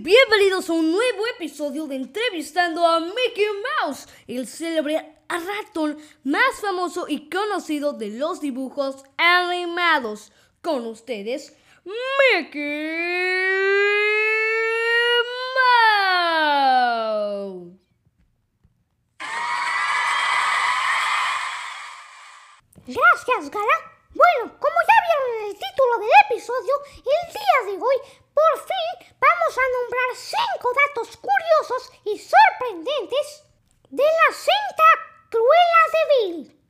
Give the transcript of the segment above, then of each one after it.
bienvenidos a un nuevo episodio de Entrevistando a Mickey Mouse, el célebre ratón más famoso y conocido de los dibujos animados. Con ustedes, Mickey Mouse. Gracias, Gala. Bueno, como ya vieron en el título del episodio, el día de hoy, por fin, vamos a nombrar cinco datos curiosos y sorprendentes de la cinta Cruella de Vil.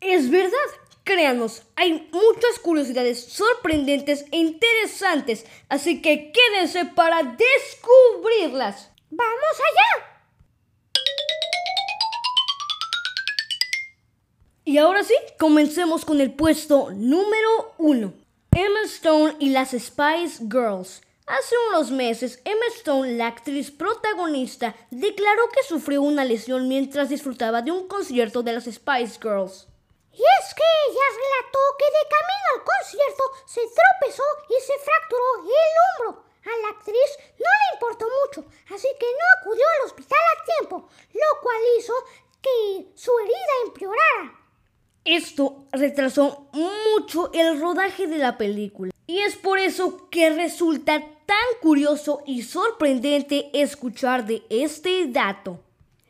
Es verdad, créanos, hay muchas curiosidades sorprendentes e interesantes, así que quédense para descubrirlas. ¡Vamos allá! Y ahora sí, comencemos con el puesto número uno. Emma Stone y las Spice Girls. Hace unos meses, Emma Stone, la actriz protagonista, declaró que sufrió una lesión mientras disfrutaba de un concierto de las Spice Girls. Y es que ella relató que de camino al concierto se tropezó y se fracturó el hombro. A la actriz no le importó mucho, así que no acudió al hospital a tiempo, lo cual hizo que su herida empeorara. Esto retrasó mucho el rodaje de la película. Y es por eso que resulta tan curioso y sorprendente escuchar de este dato.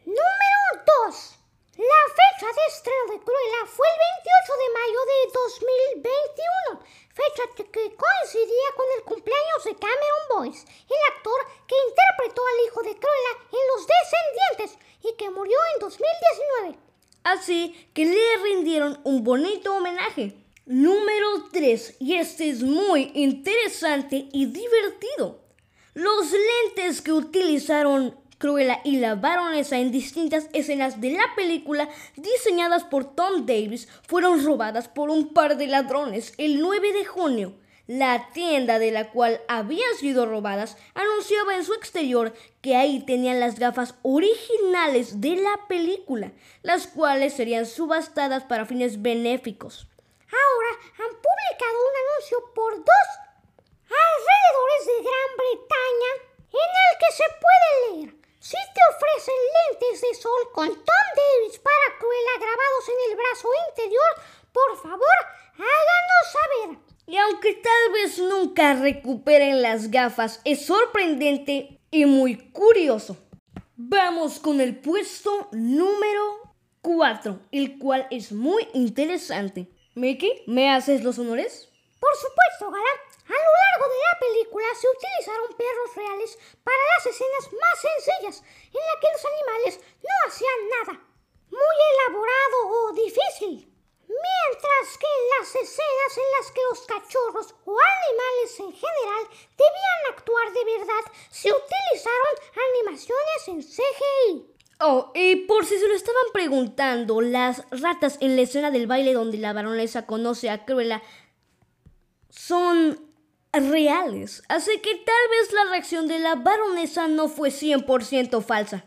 Número 2. La fecha de estreno de Cruella fue el 28 de mayo de 2021, fecha que coincidía con el cumpleaños de Cameron Boyce, el actor que interpretó al hijo de Cruella en Los Descendientes y que murió en 2019. Así que le rindieron un homenaje. Número 3, y este es muy interesante y divertido. Los lentes que utilizaron Cruella y la baronesa en distintas escenas de la película diseñadas por Tom Davis fueron robadas por un par de ladrones el 9 de junio. La tienda de la cual habían sido robadas anunciaba en su exterior que ahí tenían las gafas originales de la película, las cuales serían subastadas para fines benéficos. Ahora han publicado un anuncio por dos alrededores de Gran Bretaña en el que se puede leer. Si te ofrecen lentes de sol con Tom Davis para Cruella grabados en el brazo interior, nunca recuperen las gafas, es sorprendente y muy curioso. Vamos con el puesto número 4, el cual es muy interesante. Mickey, ¿me haces los honores? Por supuesto, Gala. A lo largo de la película se utilizaron perros reales para las escenas más sencillas, en las que los animales no hacían nada. Muy elaborado o difícil. Mientras que en las escenas en las que los cachorros o animales en general debían actuar de verdad, se utilizaron animaciones en CGI. Oh, y por si se lo estaban preguntando, las ratas en la escena del baile donde la baronesa conoce a Cruella son reales. Así que tal vez la reacción de la baronesa no fue 100% falsa.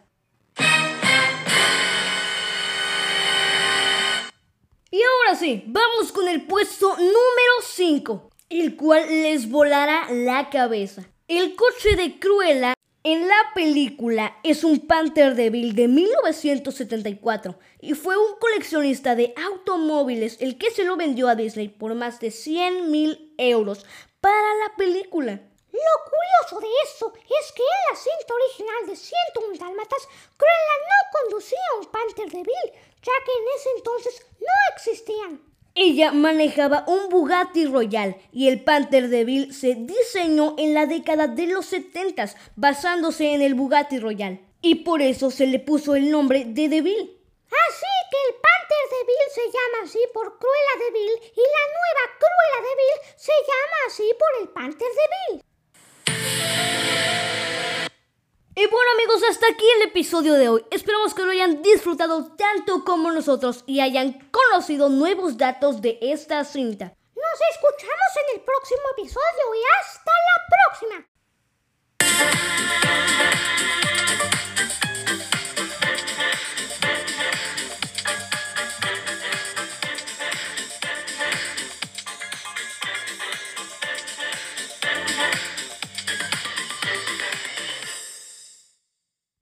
Y ahora sí, vamos con el puesto número 5, el cual les volará la cabeza. El coche de Cruella en la película es un Panther Devil de 1974 y fue un coleccionista de automóviles el que se lo vendió a Disney por más de 100 mil euros para la película. Lo curioso de eso es que en la cinta original de 101 Dálmatas, Cruella no conducía un Panther Devil, ya que en ese entonces no existían. Ella manejaba un Bugatti Royal y el Panther Devil se diseñó en la década de los 70 basándose en el Bugatti Royal y por eso se le puso el nombre de Devil. Así que el Panther Devil se llama así por Cruella Devil y la nueva Cruella Devil se llama así por el Panther Devil. Y bueno amigos, hasta aquí el episodio de hoy. Esperamos que lo hayan disfrutado tanto como nosotros y hayan conocido nuevos datos de esta cinta. Nos escuchamos en el próximo episodio y hasta la.